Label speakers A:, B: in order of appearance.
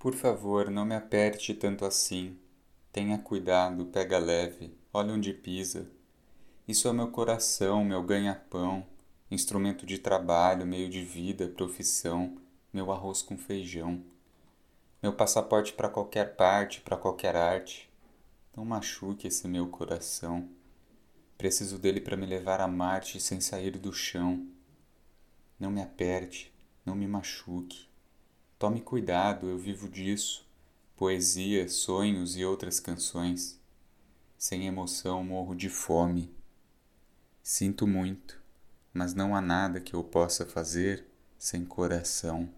A: Por favor, não me aperte tanto assim. Tenha cuidado, pega leve, olha onde pisa. Isso é meu coração, meu ganha-pão, instrumento de trabalho, meio de vida, profissão, meu arroz com feijão. Meu passaporte para qualquer parte, para qualquer arte. Não machuque esse meu coração. Preciso dele para me levar a Marte sem sair do chão. Não me aperte, não me machuque. Tome cuidado, eu vivo disso. Poesia, sonhos e outras canções. Sem emoção morro de fome. Sinto muito, mas não há nada que eu possa fazer sem coração.